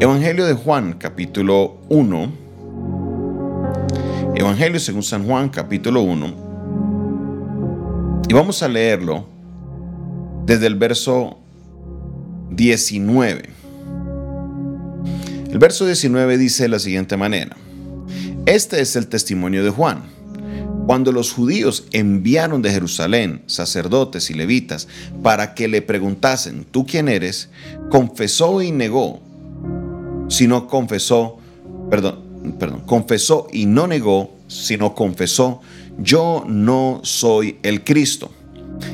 Evangelio de Juan, capítulo 1. Evangelio según San Juan, capítulo 1. Y vamos a leerlo desde el verso 19. El verso 19 dice de la siguiente manera. Este es el testimonio de Juan. Cuando los judíos enviaron de Jerusalén sacerdotes y levitas para que le preguntasen, ¿tú quién eres? Confesó y negó sino confesó, perdón, perdón, confesó y no negó, sino confesó, yo no soy el Cristo.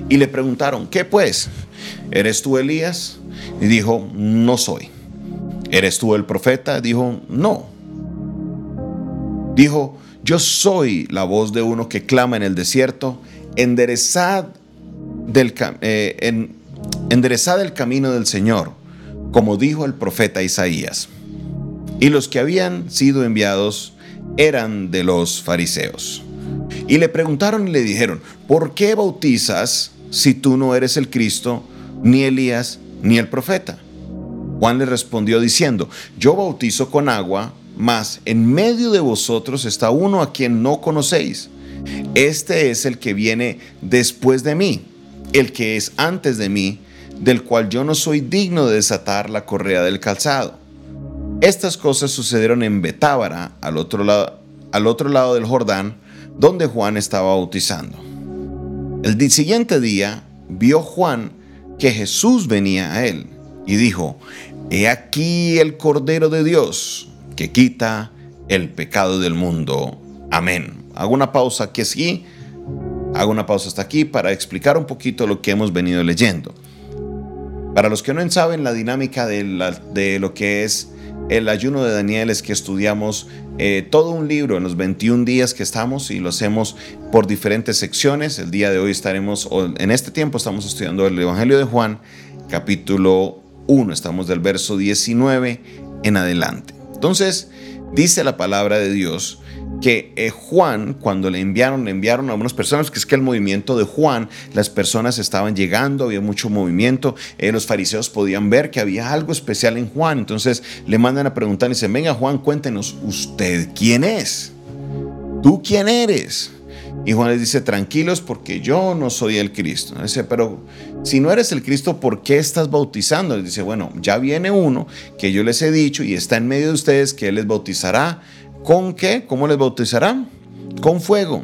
Y le preguntaron, ¿qué pues? ¿Eres tú Elías? Y dijo, no soy. ¿Eres tú el profeta? Dijo, no. Dijo, yo soy la voz de uno que clama en el desierto, enderezad, del, eh, enderezad el camino del Señor, como dijo el profeta Isaías y los que habían sido enviados eran de los fariseos. Y le preguntaron y le dijeron, ¿por qué bautizas si tú no eres el Cristo, ni Elías, ni el profeta? Juan le respondió diciendo, yo bautizo con agua, mas en medio de vosotros está uno a quien no conocéis. Este es el que viene después de mí, el que es antes de mí, del cual yo no soy digno de desatar la correa del calzado. Estas cosas sucedieron en Betábara, al otro, lado, del Jordán, donde Juan estaba bautizando. El siguiente día vio Juan que Jesús venía a él y dijo, He aquí el Cordero de Dios que quita el pecado del mundo. Amén. Hago una pausa aquí, sí. Hago una pausa hasta aquí para explicar un poquito lo que hemos venido leyendo. Para los que no saben la dinámica de lo que es el ayuno de Daniel es que estudiamos eh, todo un libro en los 21 días que estamos y lo hacemos por diferentes secciones. El día de hoy estaremos, en este tiempo estamos estudiando el Evangelio de Juan, capítulo 1. Estamos del verso 19 en adelante. Entonces, dice la palabra de Dios que eh, Juan, cuando le enviaron, le enviaron a unas personas, que es que el movimiento de Juan, las personas estaban llegando, había mucho movimiento, eh, los fariseos podían ver que había algo especial en Juan, entonces le mandan a preguntar y dicen, venga Juan, cuéntenos, ¿usted quién es? ¿Tú quién eres? Y Juan les dice, tranquilos porque yo no soy el Cristo. Dice, pero si no eres el Cristo, ¿por qué estás bautizando? Les dice, bueno, ya viene uno que yo les he dicho y está en medio de ustedes que él les bautizará ¿Con qué? ¿Cómo les bautizará? Con fuego.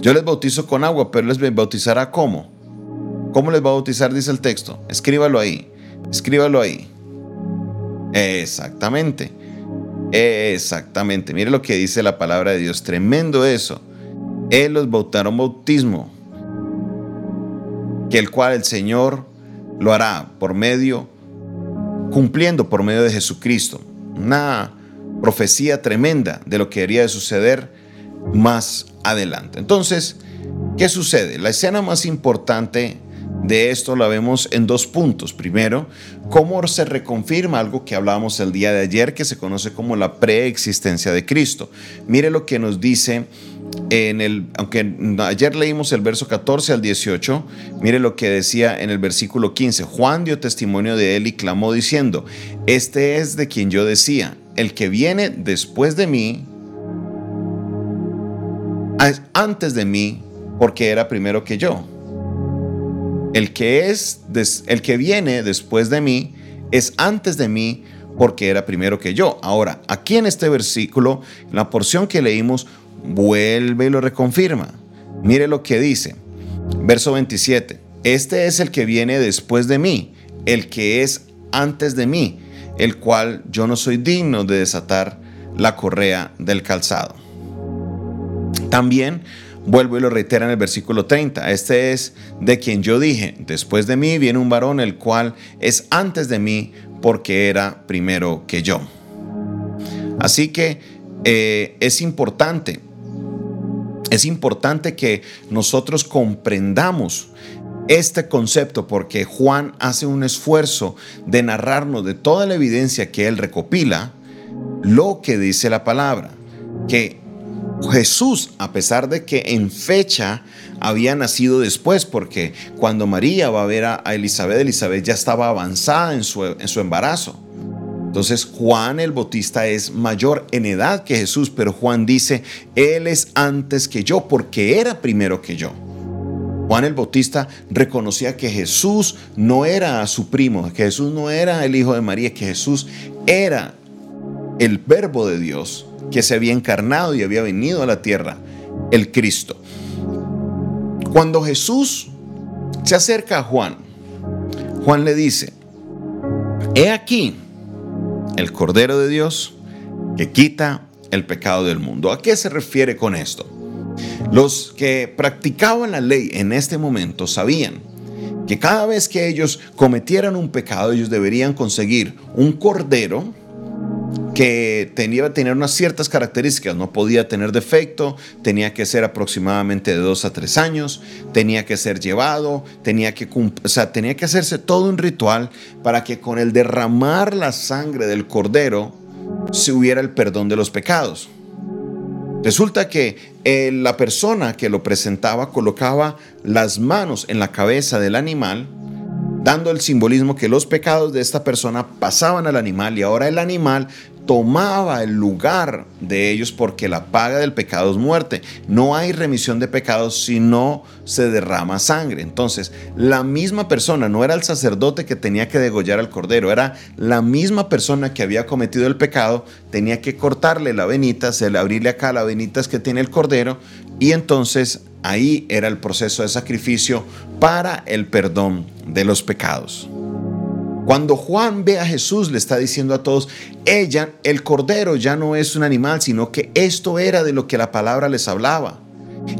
Yo les bautizo con agua, pero les bautizará cómo? ¿Cómo les va a bautizar? Dice el texto. Escríbalo ahí. Escríbalo ahí. Exactamente. Exactamente. Mire lo que dice la palabra de Dios. Tremendo eso. Él los bautará un bautismo. Que el cual el Señor lo hará por medio, cumpliendo por medio de Jesucristo. Nada profecía tremenda de lo que debería de suceder más adelante. Entonces, ¿qué sucede? La escena más importante de esto la vemos en dos puntos. Primero, cómo se reconfirma algo que hablábamos el día de ayer, que se conoce como la preexistencia de Cristo. Mire lo que nos dice en el, aunque ayer leímos el verso 14 al 18, mire lo que decía en el versículo 15. Juan dio testimonio de él y clamó diciendo, este es de quien yo decía, el que viene después de mí, antes de mí, porque era primero que yo. El que es el que viene después de mí es antes de mí porque era primero que yo. Ahora, aquí en este versículo, la porción que leímos vuelve y lo reconfirma. Mire lo que dice. Verso 27. Este es el que viene después de mí, el que es antes de mí, el cual yo no soy digno de desatar la correa del calzado. También vuelvo y lo reitera en el versículo 30. Este es de quien yo dije, después de mí viene un varón el cual es antes de mí porque era primero que yo. Así que eh, es importante, es importante que nosotros comprendamos este concepto porque Juan hace un esfuerzo de narrarnos de toda la evidencia que él recopila lo que dice la palabra, que Jesús, a pesar de que en fecha había nacido después, porque cuando María va a ver a Elizabeth, Elizabeth ya estaba avanzada en su, en su embarazo. Entonces Juan el Bautista es mayor en edad que Jesús, pero Juan dice, Él es antes que yo porque era primero que yo. Juan el Bautista reconocía que Jesús no era su primo, que Jesús no era el hijo de María, que Jesús era el verbo de Dios que se había encarnado y había venido a la tierra, el Cristo. Cuando Jesús se acerca a Juan, Juan le dice, he aquí, el Cordero de Dios que quita el pecado del mundo. ¿A qué se refiere con esto? Los que practicaban la ley en este momento sabían que cada vez que ellos cometieran un pecado, ellos deberían conseguir un cordero que tenía que tener unas ciertas características, no podía tener defecto, tenía que ser aproximadamente de dos a tres años, tenía que ser llevado, tenía que, o sea, tenía que hacerse todo un ritual para que con el derramar la sangre del cordero se hubiera el perdón de los pecados. Resulta que eh, la persona que lo presentaba colocaba las manos en la cabeza del animal, dando el simbolismo que los pecados de esta persona pasaban al animal y ahora el animal tomaba el lugar de ellos porque la paga del pecado es muerte. No hay remisión de pecados si no se derrama sangre. Entonces, la misma persona, no era el sacerdote que tenía que degollar al cordero, era la misma persona que había cometido el pecado, tenía que cortarle la venita, se le abrirle acá la venita que tiene el cordero y entonces ahí era el proceso de sacrificio para el perdón de los pecados. Cuando Juan ve a Jesús, le está diciendo a todos, ella, el cordero ya no es un animal, sino que esto era de lo que la palabra les hablaba.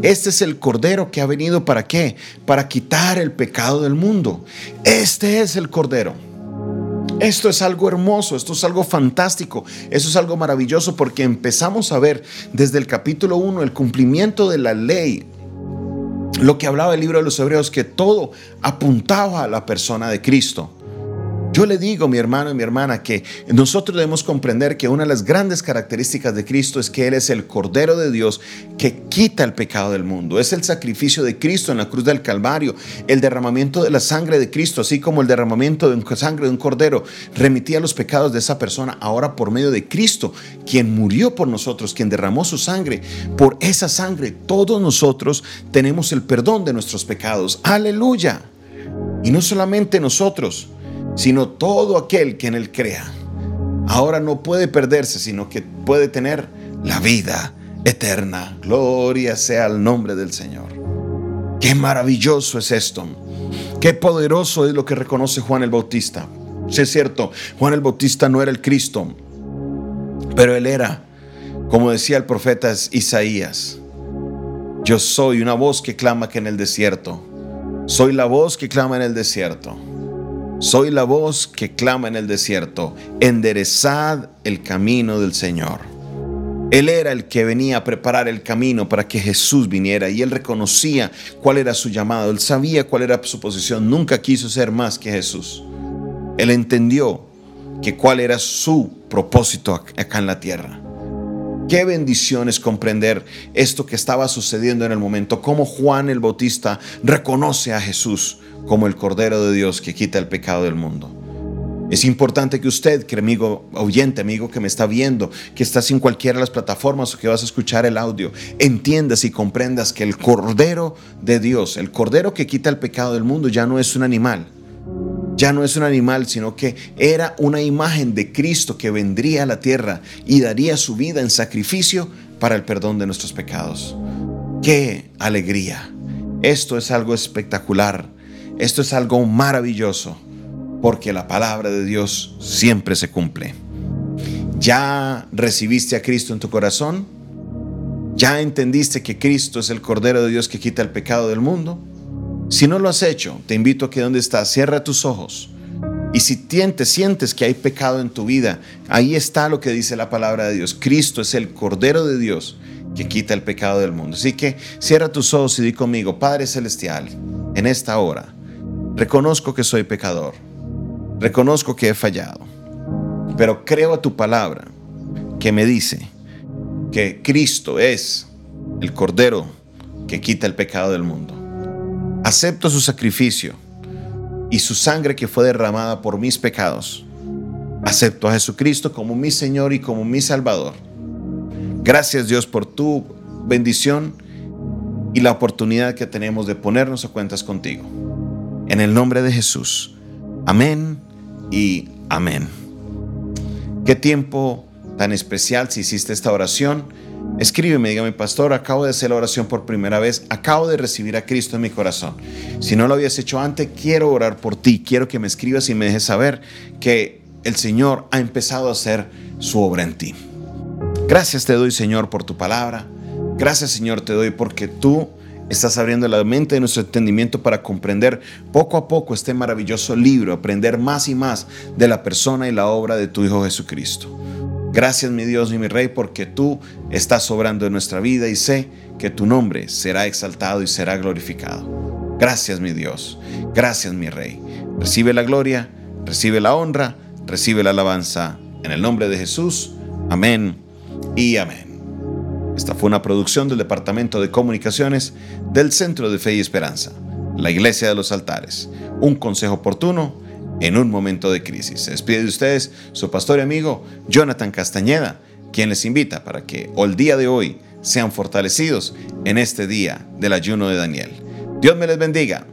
Este es el cordero que ha venido para qué? Para quitar el pecado del mundo. Este es el cordero. Esto es algo hermoso, esto es algo fantástico, esto es algo maravilloso porque empezamos a ver desde el capítulo 1 el cumplimiento de la ley, lo que hablaba el libro de los Hebreos, que todo apuntaba a la persona de Cristo. Yo le digo, mi hermano y mi hermana, que nosotros debemos comprender que una de las grandes características de Cristo es que Él es el Cordero de Dios que quita el pecado del mundo. Es el sacrificio de Cristo en la cruz del Calvario, el derramamiento de la sangre de Cristo, así como el derramamiento de sangre de un Cordero remitía los pecados de esa persona, ahora por medio de Cristo, quien murió por nosotros, quien derramó su sangre. Por esa sangre todos nosotros tenemos el perdón de nuestros pecados. Aleluya. Y no solamente nosotros, sino todo aquel que en él crea. Ahora no puede perderse, sino que puede tener la vida eterna. Gloria sea el nombre del Señor. Qué maravilloso es esto. Qué poderoso es lo que reconoce Juan el Bautista. Si es cierto, Juan el Bautista no era el Cristo, pero él era, como decía el profeta Isaías, yo soy una voz que clama en el desierto. Soy la voz que clama en el desierto. Soy la voz que clama en el desierto, enderezad el camino del Señor. Él era el que venía a preparar el camino para que Jesús viniera y él reconocía cuál era su llamado, él sabía cuál era su posición, nunca quiso ser más que Jesús. Él entendió que cuál era su propósito acá en la tierra. Qué bendición es comprender esto que estaba sucediendo en el momento, cómo Juan el Bautista reconoce a Jesús como el Cordero de Dios que quita el pecado del mundo. Es importante que usted, que amigo oyente, amigo que me está viendo, que estás en cualquiera de las plataformas o que vas a escuchar el audio, entiendas y comprendas que el Cordero de Dios, el Cordero que quita el pecado del mundo, ya no es un animal. Ya no es un animal, sino que era una imagen de Cristo que vendría a la tierra y daría su vida en sacrificio para el perdón de nuestros pecados. ¡Qué alegría! Esto es algo espectacular esto es algo maravilloso porque la palabra de Dios siempre se cumple. ¿Ya recibiste a Cristo en tu corazón? ¿Ya entendiste que Cristo es el Cordero de Dios que quita el pecado del mundo? Si no lo has hecho, te invito a que donde estás, cierra tus ojos. Y si te sientes que hay pecado en tu vida, ahí está lo que dice la palabra de Dios. Cristo es el Cordero de Dios que quita el pecado del mundo. Así que cierra tus ojos y di conmigo, Padre Celestial, en esta hora Reconozco que soy pecador. Reconozco que he fallado. Pero creo a tu palabra que me dice que Cristo es el Cordero que quita el pecado del mundo. Acepto su sacrificio y su sangre que fue derramada por mis pecados Acepto a Jesucristo como mi Señor y como mi Salvador. Gracias Dios por tu bendición y la oportunidad que tenemos de ponernos a cuentas contigo. En el nombre de Jesús. Amén y amén. Qué tiempo tan especial si hiciste esta oración. Escríbeme, dígame, pastor, acabo de hacer la oración por primera vez, acabo de recibir a Cristo en mi corazón. Si no lo habías hecho antes, quiero orar por ti, quiero que me escribas y me dejes saber que el Señor ha empezado a hacer su obra en ti. Gracias te doy, Señor, por tu palabra. Gracias, Señor, te doy porque tú estás abriendo la mente de nuestro entendimiento para comprender poco a poco este maravilloso libro, aprender más y más de la persona y la obra de tu Hijo Jesucristo. Gracias mi Dios y mi Rey porque tú estás obrando en nuestra vida y sé que tu nombre será exaltado y será glorificado. Gracias mi Dios, gracias mi Rey. Recibe la gloria, recibe la honra, recibe la alabanza. En el nombre de Jesús, amén y amén. Esta fue una producción del Departamento de Comunicaciones del Centro de Fe y Esperanza, la Iglesia de los Altares. Un consejo oportuno en un momento de crisis. Se despide de ustedes su pastor y amigo Jonathan Castañeda, quien les invita para que el día de hoy sean fortalecidos en este día del ayuno de Daniel. Dios me les bendiga.